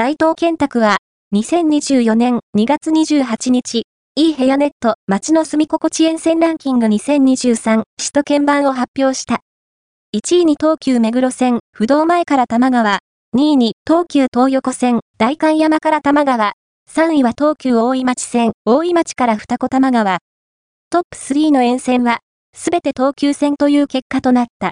大東建託は、2024年2月28日、いい部屋ネット街の住み心地沿線ランキング2023首都圏版を発表した。1位に東急目黒線、不動前から玉川、2位に東急東横線、代官山から玉川、3位は東急大井町線、大井町から二子玉川。トップ3の沿線は、すべて東急線という結果となった。